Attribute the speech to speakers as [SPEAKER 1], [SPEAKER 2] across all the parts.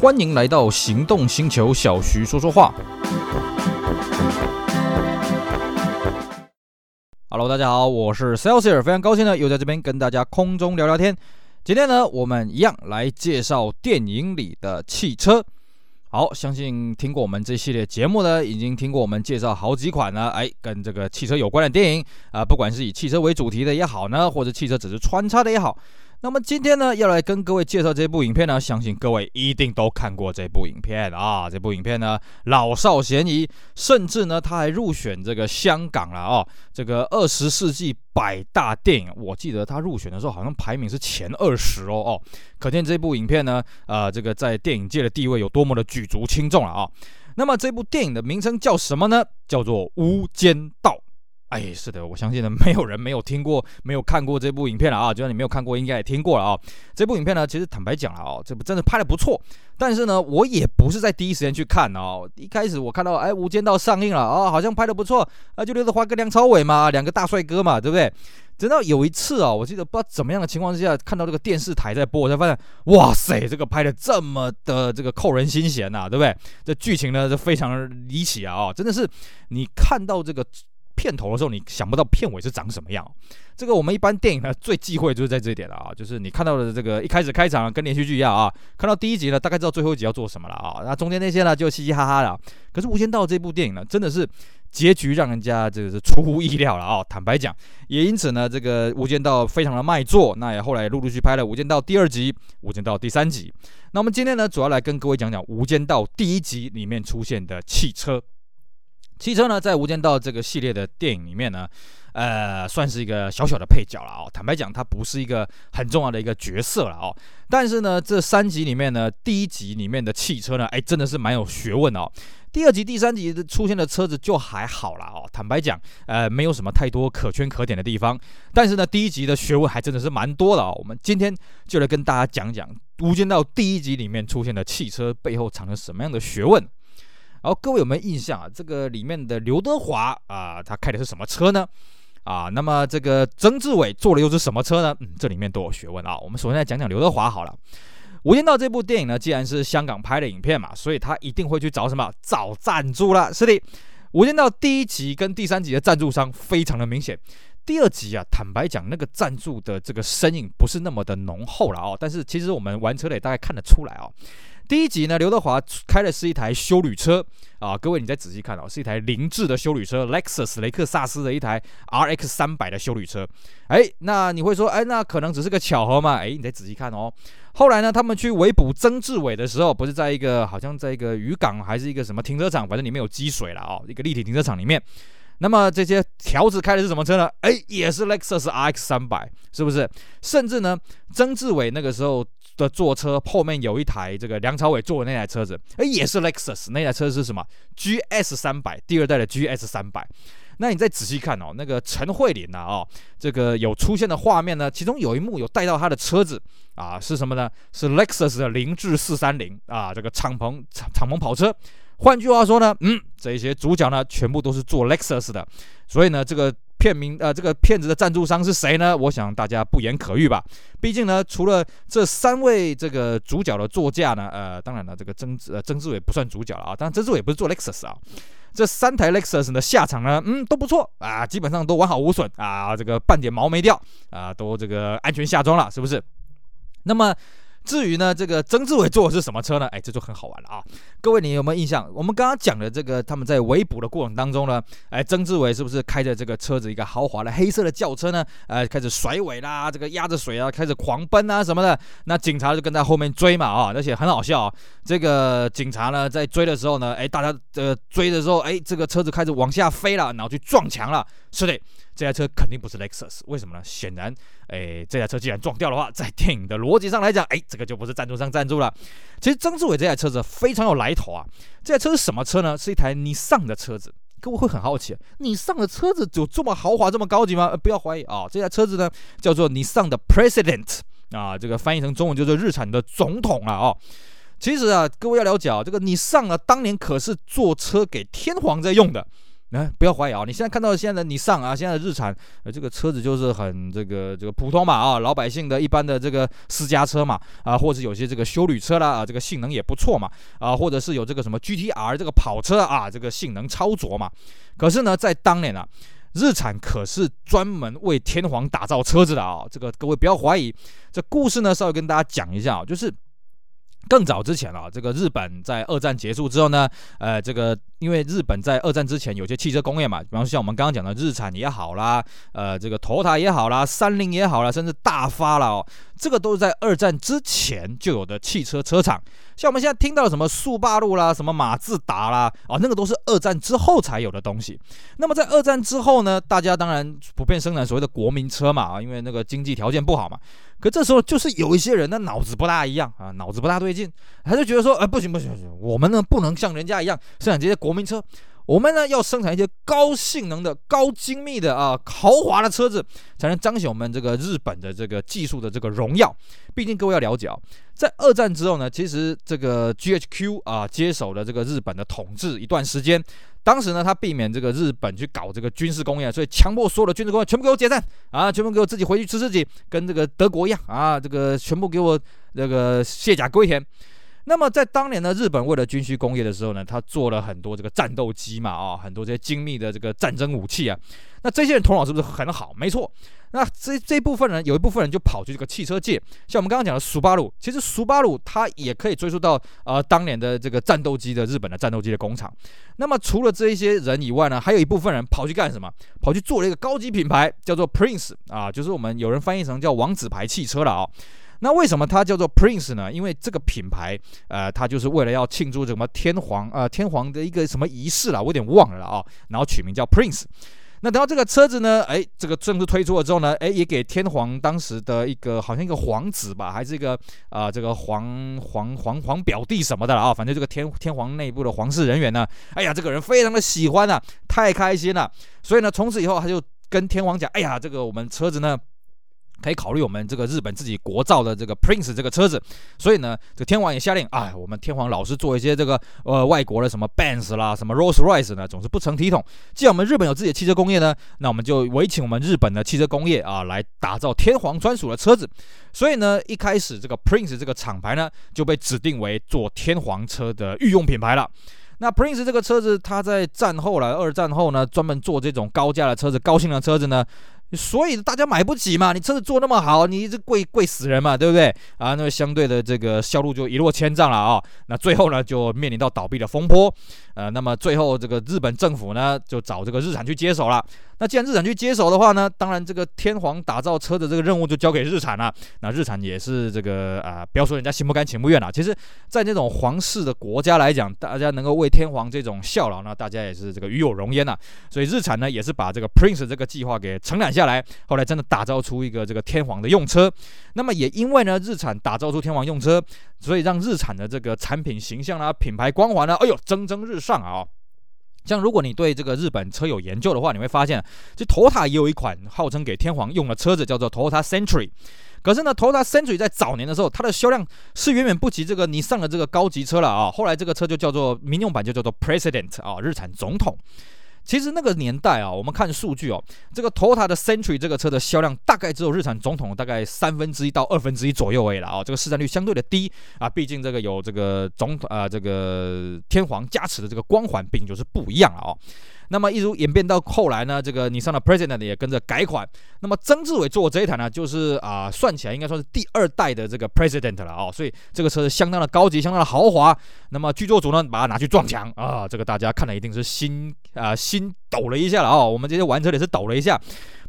[SPEAKER 1] 欢迎来到行动星球，小徐说说话。Hello，大家好，我是 Celsius，非常高兴呢，又在这边跟大家空中聊聊天。今天呢，我们一样来介绍电影里的汽车。好，相信听过我们这系列节目呢，已经听过我们介绍好几款呢，哎，跟这个汽车有关的电影啊，不管是以汽车为主题的也好呢，或者汽车只是穿插的也好。那么今天呢，要来跟各位介绍这部影片呢，相信各位一定都看过这部影片啊。这部影片呢，老少咸宜，甚至呢，他还入选这个香港了哦，这个二十世纪百大电影，我记得他入选的时候好像排名是前二十哦哦，可见这部影片呢，呃，这个在电影界的地位有多么的举足轻重了啊。那么这部电影的名称叫什么呢？叫做《无间道》。哎，是的，我相信呢，没有人没有听过、没有看过这部影片了啊！就算你没有看过，应该也听过了啊。这部影片呢，其实坦白讲了啊，这部真的拍得不错。但是呢，我也不是在第一时间去看哦。一开始我看到哎，《无间道》上映了啊，好像拍得不错啊，就刘德华跟梁朝伟嘛，两个大帅哥嘛，对不对？直到有一次啊，我记得不知道怎么样的情况之下，看到这个电视台在播，我才发现，哇塞，这个拍得这么的这个扣人心弦呐，对不对？这剧情呢，就非常离奇啊，真的是你看到这个。片头的时候，你想不到片尾是长什么样。这个我们一般电影呢，最忌讳就是在这一点了啊，就是你看到的这个一开始开场跟连续剧一样啊，看到第一集呢，大概知道最后一集要做什么了啊，那中间那些呢就嘻嘻哈哈的。可是《无间道》这部电影呢，真的是结局让人家这个是出乎意料了啊。坦白讲，也因此呢，这个《无间道》非常的卖座，那也后来陆陆续续拍了《无间道》第二集、《无间道》第三集。那我们今天呢，主要来跟各位讲讲《无间道》第一集里面出现的汽车。汽车呢，在《无间道》这个系列的电影里面呢，呃，算是一个小小的配角了哦。坦白讲，它不是一个很重要的一个角色了哦。但是呢，这三集里面呢，第一集里面的汽车呢，哎，真的是蛮有学问的哦。第二集、第三集出现的车子就还好了哦。坦白讲，呃，没有什么太多可圈可点的地方。但是呢，第一集的学问还真的是蛮多的哦。我们今天就来跟大家讲讲《无间道》第一集里面出现的汽车背后藏着什么样的学问。然后各位有没有印象啊？这个里面的刘德华啊，他开的是什么车呢？啊，那么这个曾志伟坐的又是什么车呢？嗯，这里面都有学问啊。我们首先来讲讲刘德华好了。《无间道》这部电影呢，既然是香港拍的影片嘛，所以他一定会去找什么？找赞助了。是的，《无间道》第一集跟第三集的赞助商非常的明显。第二集啊，坦白讲，那个赞助的这个身影不是那么的浓厚了哦。但是其实我们玩车的也大概看得出来哦。第一集呢，刘德华开的是一台修旅车啊，各位你再仔细看哦，是一台凌志的修旅车，Lexus 雷克萨斯的一台 RX 三百的修旅车。哎，那你会说，哎，那可能只是个巧合嘛？哎，你再仔细看哦。后来呢，他们去围捕曾志伟的时候，不是在一个好像在一个渔港还是一个什么停车场，反正里面有积水了哦，一个立体停车场里面。那么这些条子开的是什么车呢？哎，也是 Lexus RX 三百，是不是？甚至呢，曾志伟那个时候。的坐车后面有一台这个梁朝伟坐的那台车子，哎，也是 Lexus，那台车是什么？GS 三百，第二代的 GS 三百。那你再仔细看哦，那个陈慧琳呐，哦，这个有出现的画面呢，其中有一幕有带到他的车子啊，是什么呢？是 Lexus 的凌志四三零啊，这个敞篷敞敞篷跑车。换句话说呢，嗯，这些主角呢，全部都是做 Lexus 的，所以呢，这个。片名呃，这个片子的赞助商是谁呢？我想大家不言可喻吧。毕竟呢，除了这三位这个主角的座驾呢，呃，当然了，这个曾呃曾志伟不算主角了啊。当然，曾志伟不是做 Lexus 啊。这三台 Lexus 的下场呢，嗯，都不错啊，基本上都完好无损啊，这个半点毛没掉啊，都这个安全下装了，是不是？那么。至于呢，这个曾志伟坐的是什么车呢？哎，这就很好玩了啊！各位，你有没有印象？我们刚刚讲的这个，他们在围捕的过程当中呢，哎，曾志伟是不是开着这个车子，一个豪华的黑色的轿车呢？呃，开始甩尾啦，这个压着水啊，开始狂奔啊什么的。那警察就跟在后面追嘛啊，而且很好笑啊。这个警察呢，在追的时候呢，哎，大家呃追的时候，哎，这个车子开始往下飞了，然后去撞墙了。是的。这台车肯定不是 Lexus，为什么呢？显然，哎，这台车既然撞掉的话，在电影的逻辑上来讲，哎，这个就不是赞助商赞助了。其实曾志伟这台车子非常有来头啊。这台车是什么车呢？是一台尼桑的车子。各位会很好奇，尼桑的车子有这么豪华、这么高级吗？不要怀疑啊，这台车子呢叫做尼桑的 President 啊，这个翻译成中文就是日产的总统了啊。其实啊，各位要了解啊，这个尼桑啊，当年可是做车给天皇在用的。那、呃、不要怀疑啊，你现在看到现在的你上啊，现在的日产呃这个车子就是很这个这个普通嘛啊，老百姓的一般的这个私家车嘛啊，或者有些这个休旅车啦啊，这个性能也不错嘛啊，或者是有这个什么 GTR 这个跑车啊，这个性能超卓嘛。可是呢，在当年啊，日产可是专门为天皇打造车子的啊，这个各位不要怀疑。这故事呢，稍微跟大家讲一下啊，就是。更早之前啊，这个日本在二战结束之后呢，呃，这个因为日本在二战之前有些汽车工业嘛，比方说像我们刚刚讲的日产也好啦，呃，这个 Toyota 也好啦，三菱也好啦，甚至大发了哦，这个都是在二战之前就有的汽车车厂。像我们现在听到什么速霸陆啦，什么马自达啦，啊，那个都是二战之后才有的东西。那么在二战之后呢，大家当然普遍生产所谓的国民车嘛，啊，因为那个经济条件不好嘛。可这时候就是有一些人的脑子不大一样啊，脑子不大对劲，他就觉得说，哎，不行不行不行，我们呢不能像人家一样生产这些国民车。我们呢要生产一些高性能的、高精密的啊豪华的车子，才能彰显我们这个日本的这个技术的这个荣耀。毕竟各位要了解啊，在二战之后呢，其实这个 GHQ 啊接手了这个日本的统治一段时间。当时呢，他避免这个日本去搞这个军事工业，所以强迫所有的军事工业全部给我解散啊，全部给我自己回去吃自己，跟这个德国一样啊，这个全部给我这个卸甲归田。那么在当年呢，日本为了军需工业的时候呢，他做了很多这个战斗机嘛，啊，很多这些精密的这个战争武器啊。那这些人头脑是不是很好？没错。那这这部分人，有一部分人就跑去这个汽车界，像我们刚刚讲的苏巴鲁，其实苏巴鲁它也可以追溯到呃当年的这个战斗机的日本的战斗机的工厂。那么除了这一些人以外呢，还有一部分人跑去干什么？跑去做了一个高级品牌，叫做 Prince 啊，就是我们有人翻译成叫王子牌汽车了啊。那为什么它叫做 Prince 呢？因为这个品牌，呃，它就是为了要庆祝什么天皇、呃，天皇的一个什么仪式啦，我有点忘了啊，然后取名叫 Prince。那等到这个车子呢，哎，这个正式推出了之后呢，哎，也给天皇当时的一个好像一个皇子吧，还是一个啊、呃，这个皇皇皇皇表弟什么的了啊，反正这个天天皇内部的皇室人员呢，哎呀，这个人非常的喜欢啊，太开心了，所以呢，从此以后他就跟天皇讲，哎呀，这个我们车子呢。可以考虑我们这个日本自己国造的这个 Prince 这个车子，所以呢，这天皇也下令，哎，我们天皇老是做一些这个呃外国的什么 Benz 啦，什么 Rolls Royce 呢，总是不成体统。既然我们日本有自己的汽车工业呢，那我们就委请我们日本的汽车工业啊来打造天皇专属的车子。所以呢，一开始这个 Prince 这个厂牌呢就被指定为做天皇车的御用品牌了。那 Prince 这个车子，它在战后来二战后呢，专门做这种高价的车子、高性能的车子呢。所以大家买不起嘛，你车子做那么好，你这贵贵死人嘛，对不对啊？那么相对的这个销路就一落千丈了啊。那最后呢，就面临到倒闭的风波。呃，那么最后这个日本政府呢，就找这个日产去接手了。那既然日产去接手的话呢，当然这个天皇打造车的这个任务就交给日产了。那日产也是这个啊、不要说人家心不甘情不愿了。其实，在那种皇室的国家来讲，大家能够为天皇这种效劳呢，大家也是这个与有荣焉呐。所以日产呢，也是把这个 Prince 这个计划给承揽下来，后来真的打造出一个这个天皇的用车。那么也因为呢，日产打造出天皇用车，所以让日产的这个产品形象啊、品牌光环呢，哎呦，蒸蒸日上啊。像如果你对这个日本车有研究的话，你会发现，这 Toyota 也有一款号称给天皇用的车子，叫做 Toyota Century。可是呢，Toyota Century 在早年的时候，它的销量是远远不及这个你上的这个高级车了啊。后来这个车就叫做民用版，就叫做 President 啊，日产总统。其实那个年代啊，我们看数据哦，这个 Toyota 的 Century 这个车的销量大概只有日产总统大概三分之一到二分之一左右而已了啊，这个市占率相对的低啊，毕竟这个有这个总统啊，这个天皇加持的这个光环，毕竟就是不一样了哦。那么一路演变到后来呢，这个尼桑的 President 也跟着改款。那么曾志伟做这一台呢，就是啊、算起来应该说是第二代的这个 President 了啊、哦，所以这个车是相当的高级，相当的豪华。那么剧作组呢，把它拿去撞墙啊，这个大家看了一定是心啊、心抖了一下了啊、哦，我们这些玩车也是抖了一下。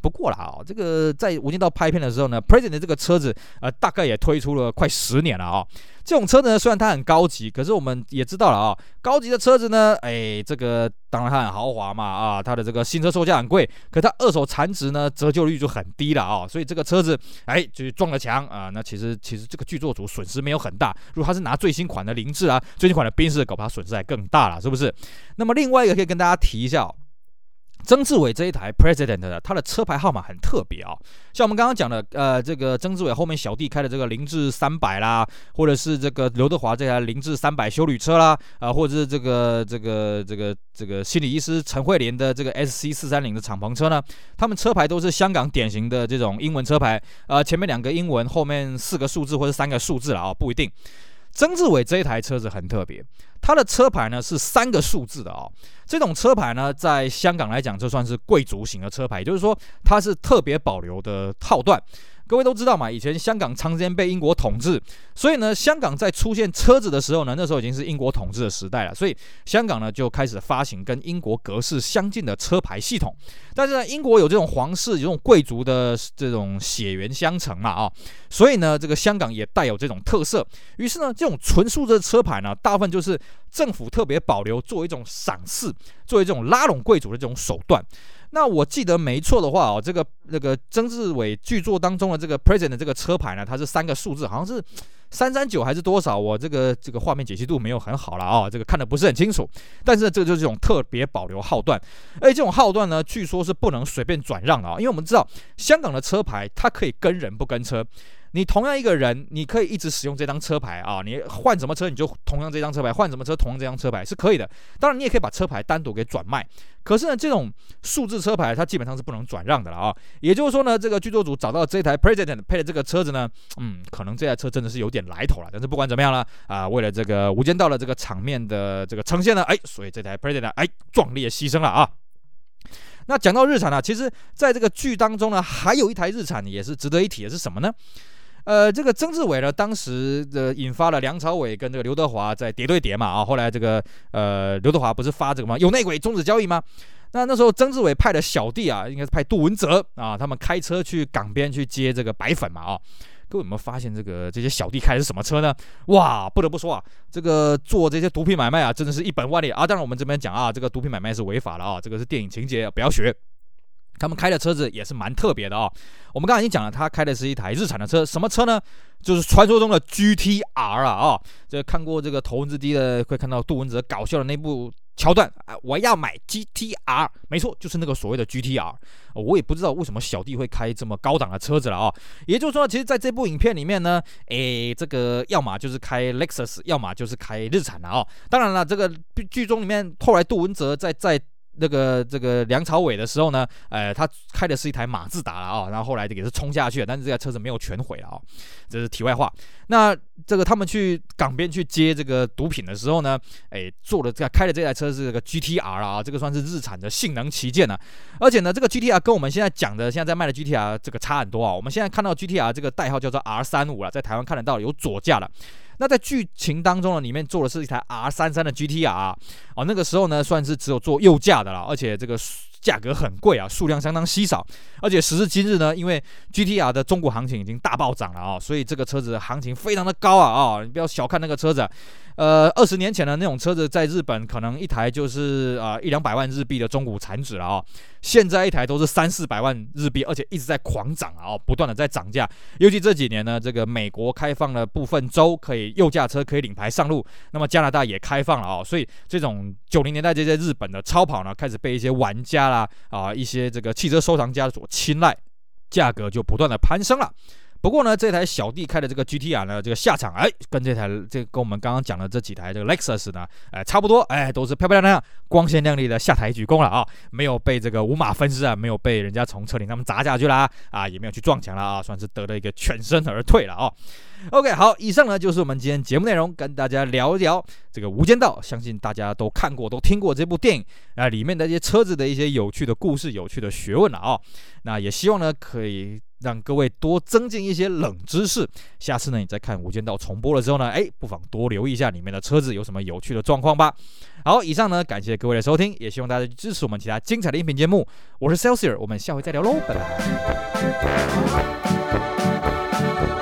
[SPEAKER 1] 不过了啊，这个在无间道拍片的时候呢，President 这个车子呃大概也推出了快十年了啊、哦。这种车子呢，虽然它很高级，可是我们也知道了啊、高级的车子呢，哎，这个当然它很豪华嘛啊，它的这个新车售价很贵，可它二手残值呢折旧率就很低了啊、所以这个车子哎就是撞了墙啊。那其实其实这个剧作组损失没有很大，如果他是拿最新款的凌志啊，最新款的宾士，搞不好损失还更大了，是不是？那么另外一个可以跟大家提一下、哦。曾志伟这一台 President 的，它的车牌号码很特别啊、像我们刚刚讲的，呃，这个曾志伟后面小弟开的这个凌志三百啦，或者是这个刘德华这台凌志三百修旅车啦，啊、或者是这个这个这个这个心理医师陈慧莲的这个 SC 四三零的敞篷车呢，他们车牌都是香港典型的这种英文车牌，呃，前面两个英文，后面四个数字或者三个数字了啊、不一定。曾志伟这一台车子很特别，它的车牌呢是三个数字的哦。这种车牌呢，在香港来讲，这算是贵族型的车牌，就是说它是特别保留的套段。各位都知道嘛，以前香港长时间被英国统治，所以呢，香港在出现车子的时候呢，那时候已经是英国统治的时代了，所以香港呢就开始发行跟英国格式相近的车牌系统。但是呢，英国有这种皇室、有这种贵族的这种血缘相承嘛啊，所以呢，这个香港也带有这种特色。于是呢，这种纯数字的车牌呢，大部分就是政府特别保留，作为一种赏赐，作为这种拉拢贵族的这种手段。那我记得没错的话哦，这个那个曾志伟剧作当中的这个 “present” 的这个车牌呢，它是三个数字，好像是三三九还是多少？我这个这个画面解析度没有很好了啊、这个看得不是很清楚。但是这个就是这种特别保留号段，而且这种号段呢，据说是不能随便转让的啊、因为我们知道香港的车牌它可以跟人不跟车。你同样一个人，你可以一直使用这张车牌啊，你换什么车你就同样这张车牌，换什么车同样这张车牌是可以的。当然，你也可以把车牌单独给转卖。可是呢，这种数字车牌它基本上是不能转让的了啊。也就是说呢，这个剧作组找到这台 President 配的这个车子呢，嗯，可能这台车真的是有点来头了。但是不管怎么样了啊，为了这个无间道的这个场面的这个呈现呢，哎，所以这台 President 哎壮烈牺牲了啊。那讲到日产呢，其实在这个剧当中呢，还有一台日产也是值得一提的，是什么呢？呃，这个曾志伟呢，当时的引发了梁朝伟跟这个刘德华在叠对叠嘛啊，后来这个呃刘德华不是发这个吗？有内鬼，终止交易吗？那那时候曾志伟派的小弟啊，应该是派杜文泽啊，他们开车去港边去接这个白粉嘛啊。各位有没有发现这个这些小弟开的是什么车呢？哇，不得不说啊，这个做这些毒品买卖啊，真的是一本万利啊。当然我们这边讲啊，这个毒品买卖是违法的啊，这个是电影情节，不要学。他们开的车子也是蛮特别的哦。我们刚才已经讲了，他开的是一台日产的车，什么车呢？就是传说中的 GTR 啊！这看过这个头文字 D 的，会看到杜文泽搞笑的那部桥段啊，我要买 GTR，没错，就是那个所谓的 GTR。我也不知道为什么小弟会开这么高档的车子了啊。也就是说，其实在这部影片里面呢，诶，这个要么就是开 Lexus，要么就是开日产的啊。当然了，这个剧中里面后来杜文泽在在。那个这个梁朝伟的时候呢，呃，他开的是一台马自达了啊，然后后来也是冲下去了，但是这台车子没有全毁了啊，这是题外话。那这个他们去港边去接这个毒品的时候呢，哎，坐的这开的这台车是这个 GTR 啊，这个算是日产的性能旗舰呢，而且呢，这个 GTR 跟我们现在讲的现在在卖的 GTR 这个差很多啊。我们现在看到 GTR 这个代号叫做 R 三五了，在台湾看得到有左驾了。那在剧情当中呢，里面做的是一台 R 三三的 GTR 啊，那个时候呢算是只有做右驾的了，而且这个价格很贵啊，数量相当稀少，而且时至今日呢，因为 GTR 的中古行情已经大暴涨了啊，所以这个车子行情非常的高啊啊，你不要小看那个车子。呃，二十年前的那种车子在日本可能一台就是啊、呃、一两百万日币的中古残值了啊、哦，现在一台都是三四百万日币，而且一直在狂涨啊、哦，不断的在涨价。尤其这几年呢，这个美国开放了部分州可以右驾车可以领牌上路，那么加拿大也开放了啊、哦，所以这种九零年代这些日本的超跑呢，开始被一些玩家啦啊一些这个汽车收藏家所青睐，价格就不断的攀升了。不过呢，这台小弟开的这个 GTR 呢，这个下场哎，跟这台这跟我们刚刚讲的这几台这个 Lexus 呢，哎，差不多，哎，都是漂漂亮亮、光鲜亮丽的下台鞠躬了啊，没有被这个五马分尸啊，没有被人家从车顶上面砸下去啦，啊，也没有去撞墙了啊，算是得了一个全身而退了啊。OK，好，以上呢就是我们今天节目内容，跟大家聊一聊这个《无间道》，相信大家都看过、都听过这部电影啊，里面的一些车子的一些有趣的故事、有趣的学问了啊。那也希望呢可以。让各位多增进一些冷知识。下次呢，你再看《无间道》重播了之后呢，哎，不妨多留意一下里面的车子有什么有趣的状况吧。好，以上呢，感谢各位的收听，也希望大家支持我们其他精彩的音频节目。我是 Celsius，我们下回再聊喽，拜拜。